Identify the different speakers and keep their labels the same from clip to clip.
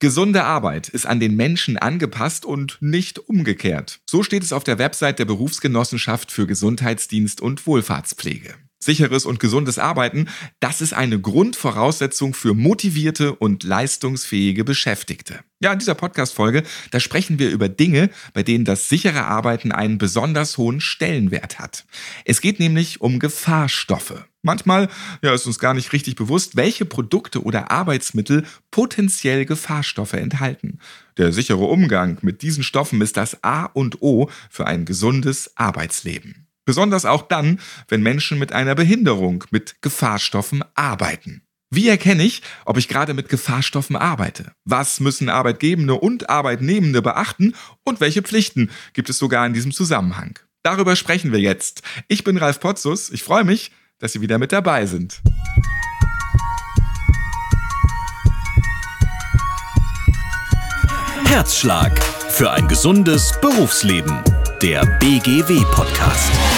Speaker 1: Gesunde Arbeit ist an den Menschen angepasst und nicht umgekehrt. So steht es auf der Website der Berufsgenossenschaft für Gesundheitsdienst und Wohlfahrtspflege. Sicheres und gesundes Arbeiten, das ist eine Grundvoraussetzung für motivierte und leistungsfähige Beschäftigte. Ja, in dieser Podcast-Folge, da sprechen wir über Dinge, bei denen das sichere Arbeiten einen besonders hohen Stellenwert hat. Es geht nämlich um Gefahrstoffe. Manchmal ja, ist uns gar nicht richtig bewusst, welche Produkte oder Arbeitsmittel potenziell Gefahrstoffe enthalten. Der sichere Umgang mit diesen Stoffen ist das A und O für ein gesundes Arbeitsleben. Besonders auch dann, wenn Menschen mit einer Behinderung mit Gefahrstoffen arbeiten. Wie erkenne ich, ob ich gerade mit Gefahrstoffen arbeite? Was müssen Arbeitgebende und Arbeitnehmende beachten und welche Pflichten gibt es sogar in diesem Zusammenhang? Darüber sprechen wir jetzt. Ich bin Ralf Potzus. Ich freue mich, dass Sie wieder mit dabei sind.
Speaker 2: Herzschlag für ein gesundes Berufsleben. Der BGW-Podcast.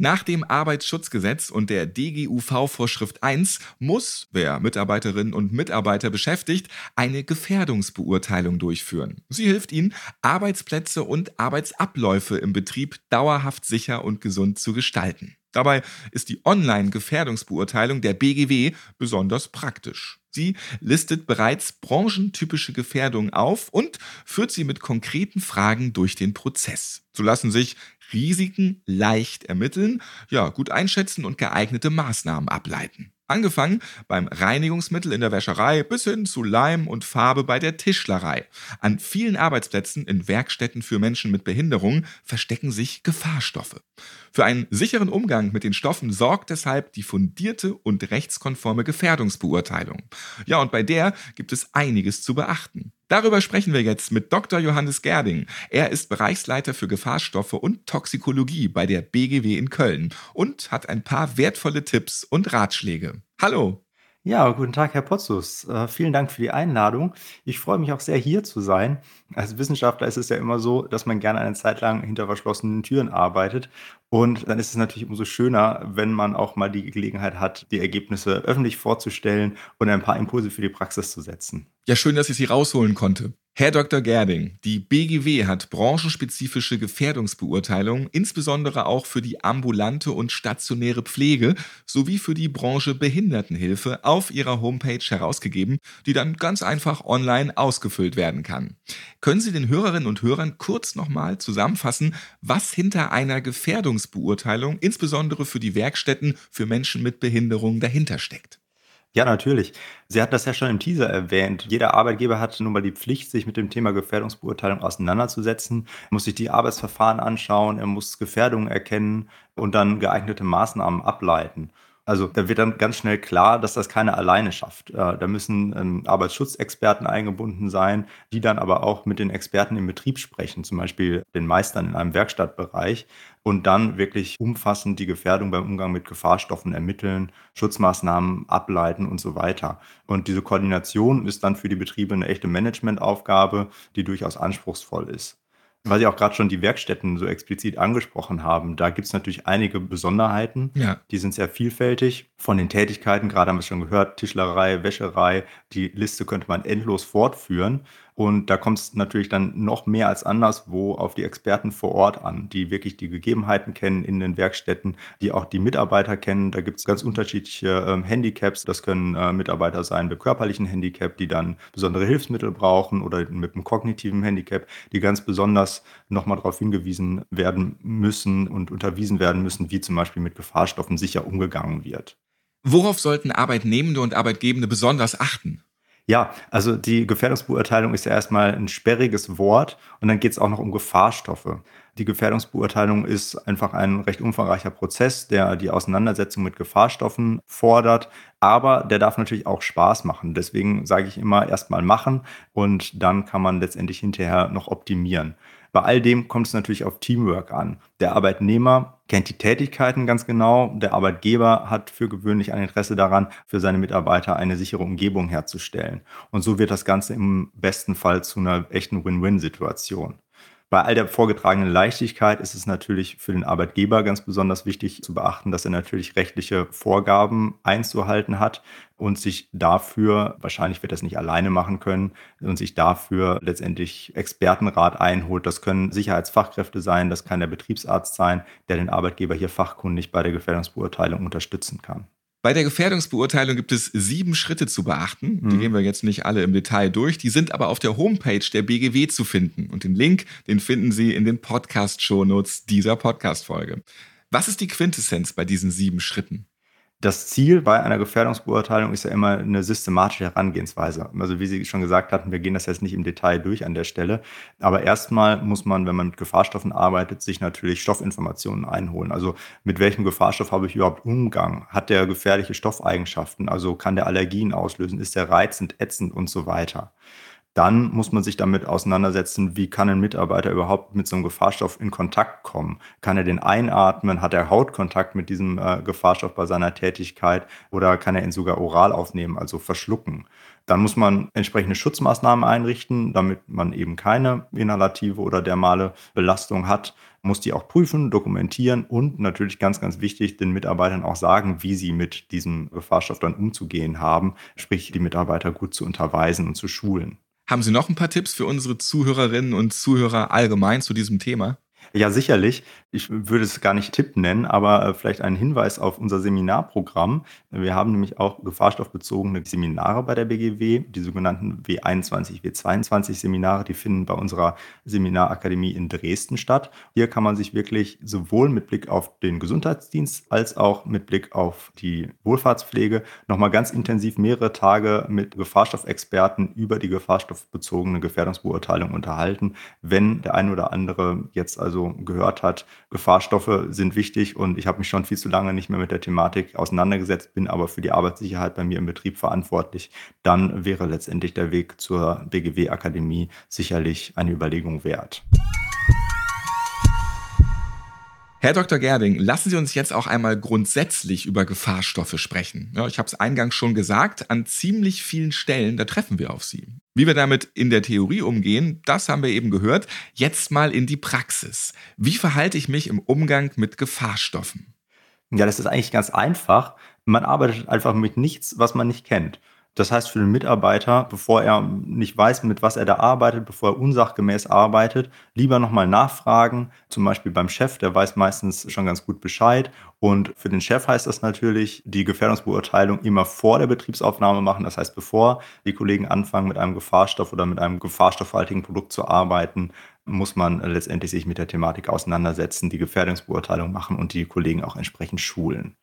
Speaker 1: Nach dem Arbeitsschutzgesetz und der DGUV-Vorschrift 1 muss, wer Mitarbeiterinnen und Mitarbeiter beschäftigt, eine Gefährdungsbeurteilung durchführen. Sie hilft ihnen, Arbeitsplätze und Arbeitsabläufe im Betrieb dauerhaft sicher und gesund zu gestalten. Dabei ist die Online-Gefährdungsbeurteilung der BGW besonders praktisch. Sie listet bereits branchentypische Gefährdungen auf und führt sie mit konkreten Fragen durch den Prozess. So lassen sich Risiken leicht ermitteln, ja, gut einschätzen und geeignete Maßnahmen ableiten. Angefangen beim Reinigungsmittel in der Wäscherei bis hin zu Leim und Farbe bei der Tischlerei. An vielen Arbeitsplätzen in Werkstätten für Menschen mit Behinderungen verstecken sich Gefahrstoffe. Für einen sicheren Umgang mit den Stoffen sorgt deshalb die fundierte und rechtskonforme Gefährdungsbeurteilung. Ja, und bei der gibt es einiges zu beachten. Darüber sprechen wir jetzt mit Dr. Johannes Gerding. Er ist Bereichsleiter für Gefahrstoffe und Toxikologie bei der BGW in Köln und hat ein paar wertvolle Tipps und Ratschläge. Hallo.
Speaker 3: Ja, guten Tag, Herr Potzus. Äh, vielen Dank für die Einladung. Ich freue mich auch sehr, hier zu sein. Als Wissenschaftler ist es ja immer so, dass man gerne eine Zeit lang hinter verschlossenen Türen arbeitet. Und dann ist es natürlich umso schöner, wenn man auch mal die Gelegenheit hat, die Ergebnisse öffentlich vorzustellen und ein paar Impulse für die Praxis zu setzen.
Speaker 1: Ja, schön, dass ich Sie rausholen konnte. Herr Dr. Gerding, die BGW hat branchenspezifische Gefährdungsbeurteilungen, insbesondere auch für die ambulante und stationäre Pflege sowie für die Branche Behindertenhilfe auf ihrer Homepage herausgegeben, die dann ganz einfach online ausgefüllt werden kann. Können Sie den Hörerinnen und Hörern kurz nochmal zusammenfassen, was hinter einer Gefährdungsbeurteilung, insbesondere für die Werkstätten für Menschen mit Behinderung, dahinter steckt?
Speaker 3: Ja, natürlich. Sie hat das ja schon im Teaser erwähnt. Jeder Arbeitgeber hat nun mal die Pflicht, sich mit dem Thema Gefährdungsbeurteilung auseinanderzusetzen. Er muss sich die Arbeitsverfahren anschauen, er muss Gefährdungen erkennen und dann geeignete Maßnahmen ableiten. Also da wird dann ganz schnell klar, dass das keiner alleine schafft. Äh, da müssen ähm, Arbeitsschutzexperten eingebunden sein, die dann aber auch mit den Experten im Betrieb sprechen, zum Beispiel den Meistern in einem Werkstattbereich und dann wirklich umfassend die Gefährdung beim Umgang mit Gefahrstoffen ermitteln, Schutzmaßnahmen ableiten und so weiter. Und diese Koordination ist dann für die Betriebe eine echte Managementaufgabe, die durchaus anspruchsvoll ist weil Sie auch gerade schon die Werkstätten so explizit angesprochen haben, da gibt es natürlich einige Besonderheiten. Ja. Die sind sehr vielfältig. Von den Tätigkeiten, gerade haben wir es schon gehört, Tischlerei, Wäscherei, die Liste könnte man endlos fortführen. Und da kommt es natürlich dann noch mehr als anderswo auf die Experten vor Ort an, die wirklich die Gegebenheiten kennen in den Werkstätten, die auch die Mitarbeiter kennen. Da gibt es ganz unterschiedliche ähm, Handicaps. Das können äh, Mitarbeiter sein mit körperlichen Handicap, die dann besondere Hilfsmittel brauchen oder mit einem kognitiven Handicap, die ganz besonders nochmal darauf hingewiesen werden müssen und unterwiesen werden müssen, wie zum Beispiel mit Gefahrstoffen sicher umgegangen wird.
Speaker 1: Worauf sollten Arbeitnehmende und Arbeitgebende besonders achten?
Speaker 3: Ja, also die Gefährdungsbeurteilung ist ja erstmal ein sperriges Wort und dann geht es auch noch um Gefahrstoffe. Die Gefährdungsbeurteilung ist einfach ein recht umfangreicher Prozess, der die Auseinandersetzung mit Gefahrstoffen fordert, aber der darf natürlich auch Spaß machen. Deswegen sage ich immer erstmal machen und dann kann man letztendlich hinterher noch optimieren. Bei all dem kommt es natürlich auf Teamwork an. Der Arbeitnehmer kennt die Tätigkeiten ganz genau. Der Arbeitgeber hat für gewöhnlich ein Interesse daran, für seine Mitarbeiter eine sichere Umgebung herzustellen. Und so wird das Ganze im besten Fall zu einer echten Win-Win-Situation. Bei all der vorgetragenen Leichtigkeit ist es natürlich für den Arbeitgeber ganz besonders wichtig zu beachten, dass er natürlich rechtliche Vorgaben einzuhalten hat und sich dafür, wahrscheinlich wird er es nicht alleine machen können, und sich dafür letztendlich Expertenrat einholt. Das können Sicherheitsfachkräfte sein, das kann der Betriebsarzt sein, der den Arbeitgeber hier fachkundig bei der Gefährdungsbeurteilung unterstützen kann.
Speaker 1: Bei der Gefährdungsbeurteilung gibt es sieben Schritte zu beachten. Die mhm. gehen wir jetzt nicht alle im Detail durch. Die sind aber auf der Homepage der BGW zu finden. Und den Link, den finden Sie in den Podcast-Shownotes dieser Podcast-Folge. Was ist die Quintessenz bei diesen sieben Schritten?
Speaker 3: Das Ziel bei einer Gefährdungsbeurteilung ist ja immer eine systematische Herangehensweise. Also wie Sie schon gesagt hatten, wir gehen das jetzt nicht im Detail durch an der Stelle. Aber erstmal muss man, wenn man mit Gefahrstoffen arbeitet, sich natürlich Stoffinformationen einholen. Also mit welchem Gefahrstoff habe ich überhaupt Umgang? Hat der gefährliche Stoffeigenschaften? Also kann der Allergien auslösen? Ist der reizend, ätzend und so weiter? Dann muss man sich damit auseinandersetzen, wie kann ein Mitarbeiter überhaupt mit so einem Gefahrstoff in Kontakt kommen? Kann er den einatmen? Hat er Hautkontakt mit diesem äh, Gefahrstoff bei seiner Tätigkeit? Oder kann er ihn sogar oral aufnehmen, also verschlucken? Dann muss man entsprechende Schutzmaßnahmen einrichten, damit man eben keine inhalative oder dermale Belastung hat muss die auch prüfen, dokumentieren und natürlich ganz, ganz wichtig, den Mitarbeitern auch sagen, wie sie mit diesem Gefahrstoff dann umzugehen haben, sprich die Mitarbeiter gut zu unterweisen und zu schulen.
Speaker 1: Haben Sie noch ein paar Tipps für unsere Zuhörerinnen und Zuhörer allgemein zu diesem Thema?
Speaker 3: Ja, sicherlich. Ich würde es gar nicht Tipp nennen, aber äh, vielleicht ein Hinweis auf unser Seminarprogramm. Wir haben nämlich auch gefahrstoffbezogene Seminare bei der BGW, die sogenannten W21, W22 Seminare, die finden bei unserer Seminarakademie in Dresden statt. Hier kann man sich wirklich sowohl mit Blick auf den Gesundheitsdienst als auch mit Blick auf die Wohlfahrtspflege nochmal ganz intensiv mehrere Tage mit Gefahrstoffexperten über die gefahrstoffbezogene Gefährdungsbeurteilung unterhalten. Wenn der eine oder andere jetzt also so gehört hat, Gefahrstoffe sind wichtig und ich habe mich schon viel zu lange nicht mehr mit der Thematik auseinandergesetzt, bin aber für die Arbeitssicherheit bei mir im Betrieb verantwortlich, dann wäre letztendlich der Weg zur BGW-Akademie sicherlich eine Überlegung wert.
Speaker 1: Herr Dr. Gerding, lassen Sie uns jetzt auch einmal grundsätzlich über Gefahrstoffe sprechen. Ja, ich habe es eingangs schon gesagt, an ziemlich vielen Stellen, da treffen wir auf sie. Wie wir damit in der Theorie umgehen, das haben wir eben gehört. Jetzt mal in die Praxis. Wie verhalte ich mich im Umgang mit Gefahrstoffen?
Speaker 3: Ja, das ist eigentlich ganz einfach. Man arbeitet einfach mit nichts, was man nicht kennt. Das heißt für den Mitarbeiter, bevor er nicht weiß, mit was er da arbeitet, bevor er unsachgemäß arbeitet, lieber nochmal nachfragen. Zum Beispiel beim Chef, der weiß meistens schon ganz gut Bescheid. Und für den Chef heißt das natürlich, die Gefährdungsbeurteilung immer vor der Betriebsaufnahme machen. Das heißt, bevor die Kollegen anfangen, mit einem Gefahrstoff oder mit einem gefahrstoffhaltigen Produkt zu arbeiten, muss man letztendlich sich mit der Thematik auseinandersetzen, die Gefährdungsbeurteilung machen und die Kollegen auch entsprechend schulen.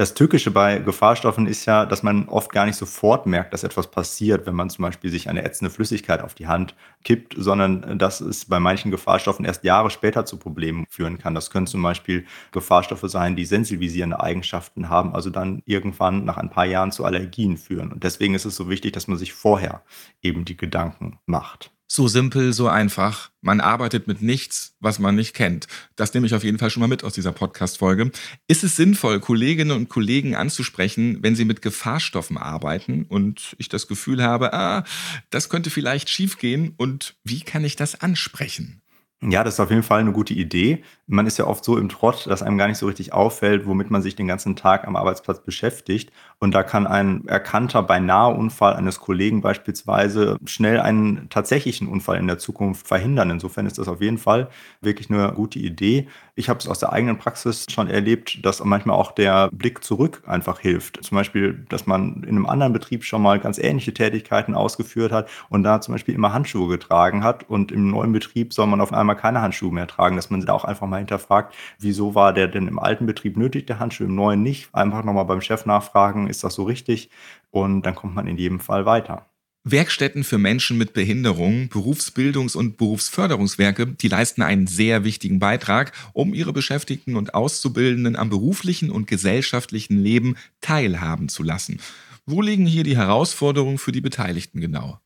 Speaker 3: Das Tückische bei Gefahrstoffen ist ja, dass man oft gar nicht sofort merkt, dass etwas passiert, wenn man zum Beispiel sich eine ätzende Flüssigkeit auf die Hand kippt, sondern dass es bei manchen Gefahrstoffen erst Jahre später zu Problemen führen kann. Das können zum Beispiel Gefahrstoffe sein, die sensibilisierende Eigenschaften haben, also dann irgendwann nach ein paar Jahren zu Allergien führen. Und deswegen ist es so wichtig, dass man sich vorher eben die Gedanken macht.
Speaker 1: So simpel, so einfach. Man arbeitet mit nichts, was man nicht kennt. Das nehme ich auf jeden Fall schon mal mit aus dieser Podcast-Folge. Ist es sinnvoll, Kolleginnen und Kollegen anzusprechen, wenn sie mit Gefahrstoffen arbeiten und ich das Gefühl habe, ah, das könnte vielleicht schiefgehen und wie kann ich das ansprechen?
Speaker 3: Ja, das ist auf jeden Fall eine gute Idee. Man ist ja oft so im Trott, dass einem gar nicht so richtig auffällt, womit man sich den ganzen Tag am Arbeitsplatz beschäftigt. Und da kann ein erkannter beinahe Unfall eines Kollegen beispielsweise schnell einen tatsächlichen Unfall in der Zukunft verhindern. Insofern ist das auf jeden Fall wirklich eine gute Idee. Ich habe es aus der eigenen Praxis schon erlebt, dass manchmal auch der Blick zurück einfach hilft. Zum Beispiel, dass man in einem anderen Betrieb schon mal ganz ähnliche Tätigkeiten ausgeführt hat und da zum Beispiel immer Handschuhe getragen hat und im neuen Betrieb soll man auf einmal keine Handschuhe mehr tragen, dass man da auch einfach mal hinterfragt, wieso war der denn im alten Betrieb nötig, der Handschuh, im neuen nicht. Einfach nochmal beim Chef nachfragen, ist das so richtig? Und dann kommt man in jedem Fall weiter.
Speaker 1: Werkstätten für Menschen mit Behinderung, Berufsbildungs- und Berufsförderungswerke, die leisten einen sehr wichtigen Beitrag, um ihre Beschäftigten und Auszubildenden am beruflichen und gesellschaftlichen Leben teilhaben zu lassen. Wo liegen hier die Herausforderungen für die Beteiligten genau?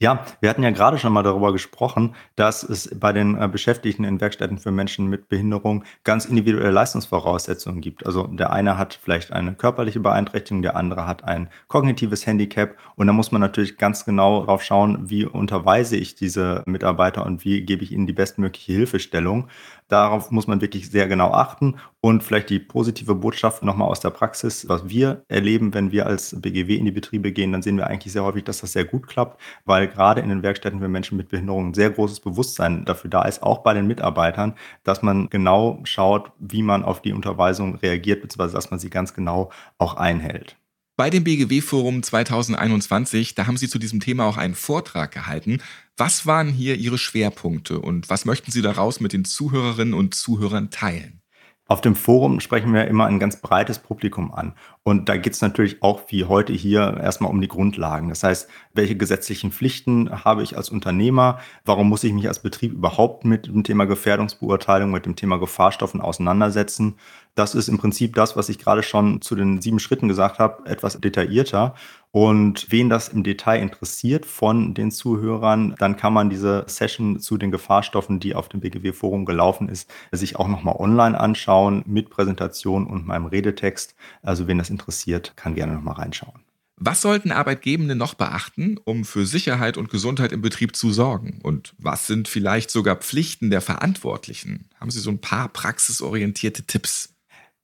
Speaker 3: Ja, wir hatten ja gerade schon mal darüber gesprochen, dass es bei den äh, Beschäftigten in Werkstätten für Menschen mit Behinderung ganz individuelle Leistungsvoraussetzungen gibt. Also der eine hat vielleicht eine körperliche Beeinträchtigung, der andere hat ein kognitives Handicap und da muss man natürlich ganz genau drauf schauen, wie unterweise ich diese Mitarbeiter und wie gebe ich ihnen die bestmögliche Hilfestellung. Darauf muss man wirklich sehr genau achten und vielleicht die positive Botschaft nochmal aus der Praxis, was wir erleben, wenn wir als BGW in die Betriebe gehen, dann sehen wir eigentlich sehr häufig, dass das sehr gut klappt, weil gerade in den Werkstätten für Menschen mit Behinderung ein sehr großes Bewusstsein dafür da ist, auch bei den Mitarbeitern, dass man genau schaut, wie man auf die Unterweisung reagiert, beziehungsweise dass man sie ganz genau auch einhält.
Speaker 1: Bei dem BGW-Forum 2021, da haben Sie zu diesem Thema auch einen Vortrag gehalten. Was waren hier Ihre Schwerpunkte und was möchten Sie daraus mit den Zuhörerinnen und Zuhörern teilen?
Speaker 3: Auf dem Forum sprechen wir immer ein ganz breites Publikum an. Und da geht es natürlich auch wie heute hier erstmal um die Grundlagen. Das heißt, welche gesetzlichen Pflichten habe ich als Unternehmer? Warum muss ich mich als Betrieb überhaupt mit dem Thema Gefährdungsbeurteilung, mit dem Thema Gefahrstoffen auseinandersetzen? Das ist im Prinzip das, was ich gerade schon zu den sieben Schritten gesagt habe, etwas detaillierter. Und wen das im Detail interessiert von den Zuhörern, dann kann man diese Session zu den Gefahrstoffen, die auf dem BGW-Forum gelaufen ist, sich auch nochmal online anschauen mit Präsentation und meinem Redetext. Also wen das interessiert, kann gerne nochmal reinschauen.
Speaker 1: Was sollten Arbeitgebende noch beachten, um für Sicherheit und Gesundheit im Betrieb zu sorgen? Und was sind vielleicht sogar Pflichten der Verantwortlichen? Haben Sie so ein paar praxisorientierte Tipps?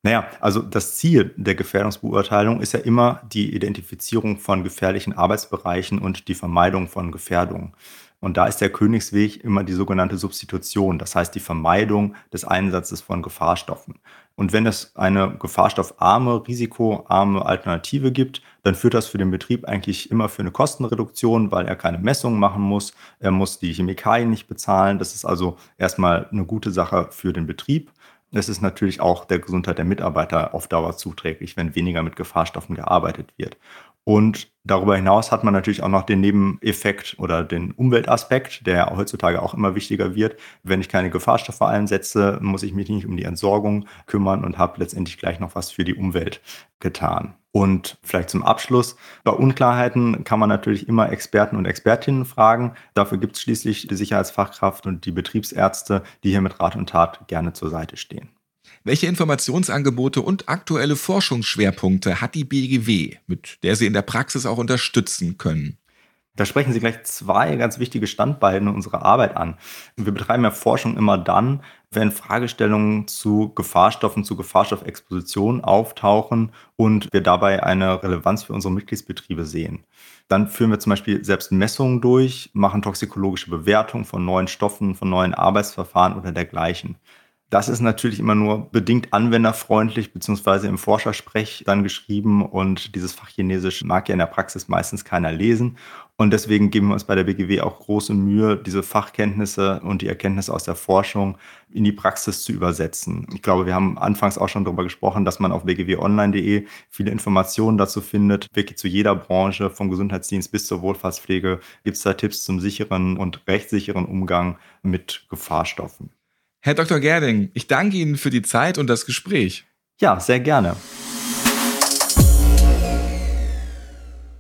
Speaker 3: Naja, also das Ziel der Gefährdungsbeurteilung ist ja immer die Identifizierung von gefährlichen Arbeitsbereichen und die Vermeidung von Gefährdungen. Und da ist der Königsweg immer die sogenannte Substitution, das heißt die Vermeidung des Einsatzes von Gefahrstoffen. Und wenn es eine gefahrstoffarme, risikoarme Alternative gibt, dann führt das für den Betrieb eigentlich immer für eine Kostenreduktion, weil er keine Messungen machen muss. Er muss die Chemikalien nicht bezahlen. Das ist also erstmal eine gute Sache für den Betrieb. Es ist natürlich auch der Gesundheit der Mitarbeiter auf Dauer zuträglich, wenn weniger mit Gefahrstoffen gearbeitet wird. Und darüber hinaus hat man natürlich auch noch den Nebeneffekt oder den Umweltaspekt, der heutzutage auch immer wichtiger wird. Wenn ich keine Gefahrstoffe einsetze, muss ich mich nicht um die Entsorgung kümmern und habe letztendlich gleich noch was für die Umwelt getan. Und vielleicht zum Abschluss, bei Unklarheiten kann man natürlich immer Experten und Expertinnen fragen. Dafür gibt es schließlich die Sicherheitsfachkraft und die Betriebsärzte, die hier mit Rat und Tat gerne zur Seite stehen.
Speaker 1: Welche Informationsangebote und aktuelle Forschungsschwerpunkte hat die BGW, mit der Sie in der Praxis auch unterstützen können?
Speaker 3: Da sprechen Sie gleich zwei ganz wichtige Standbeine unserer Arbeit an. Wir betreiben ja Forschung immer dann, wenn Fragestellungen zu Gefahrstoffen, zu Gefahrstoffexposition auftauchen und wir dabei eine Relevanz für unsere Mitgliedsbetriebe sehen. Dann führen wir zum Beispiel selbst Messungen durch, machen toxikologische Bewertungen von neuen Stoffen, von neuen Arbeitsverfahren oder dergleichen. Das ist natürlich immer nur bedingt anwenderfreundlich, beziehungsweise im Forschersprech dann geschrieben und dieses Fach Chinesisch mag ja in der Praxis meistens keiner lesen. Und deswegen geben wir uns bei der BGW auch große Mühe, diese Fachkenntnisse und die Erkenntnisse aus der Forschung in die Praxis zu übersetzen. Ich glaube, wir haben anfangs auch schon darüber gesprochen, dass man auf bgwonline.de viele Informationen dazu findet. Wirklich zu jeder Branche, vom Gesundheitsdienst bis zur Wohlfahrtspflege, gibt es da Tipps zum sicheren und rechtssicheren Umgang mit Gefahrstoffen.
Speaker 1: Herr Dr. Gerding, ich danke Ihnen für die Zeit und das Gespräch.
Speaker 3: Ja, sehr gerne.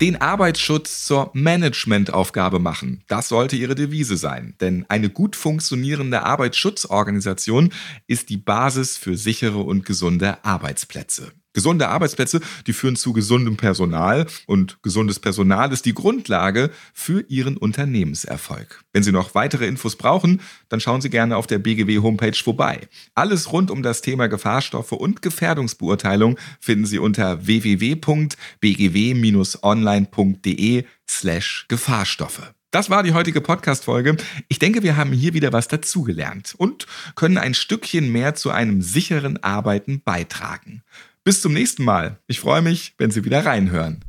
Speaker 1: Den Arbeitsschutz zur Managementaufgabe machen, das sollte Ihre Devise sein. Denn eine gut funktionierende Arbeitsschutzorganisation ist die Basis für sichere und gesunde Arbeitsplätze. Gesunde Arbeitsplätze, die führen zu gesundem Personal und gesundes Personal ist die Grundlage für Ihren Unternehmenserfolg. Wenn Sie noch weitere Infos brauchen, dann schauen Sie gerne auf der BGW Homepage vorbei. Alles rund um das Thema Gefahrstoffe und Gefährdungsbeurteilung finden Sie unter www.bgw-online.de slash Gefahrstoffe. Das war die heutige Podcast-Folge. Ich denke, wir haben hier wieder was dazugelernt und können ein Stückchen mehr zu einem sicheren Arbeiten beitragen. Bis zum nächsten Mal. Ich freue mich, wenn Sie wieder reinhören.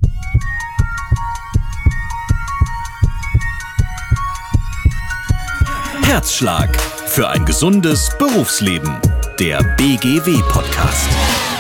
Speaker 2: Herzschlag für ein gesundes Berufsleben. Der BGW-Podcast.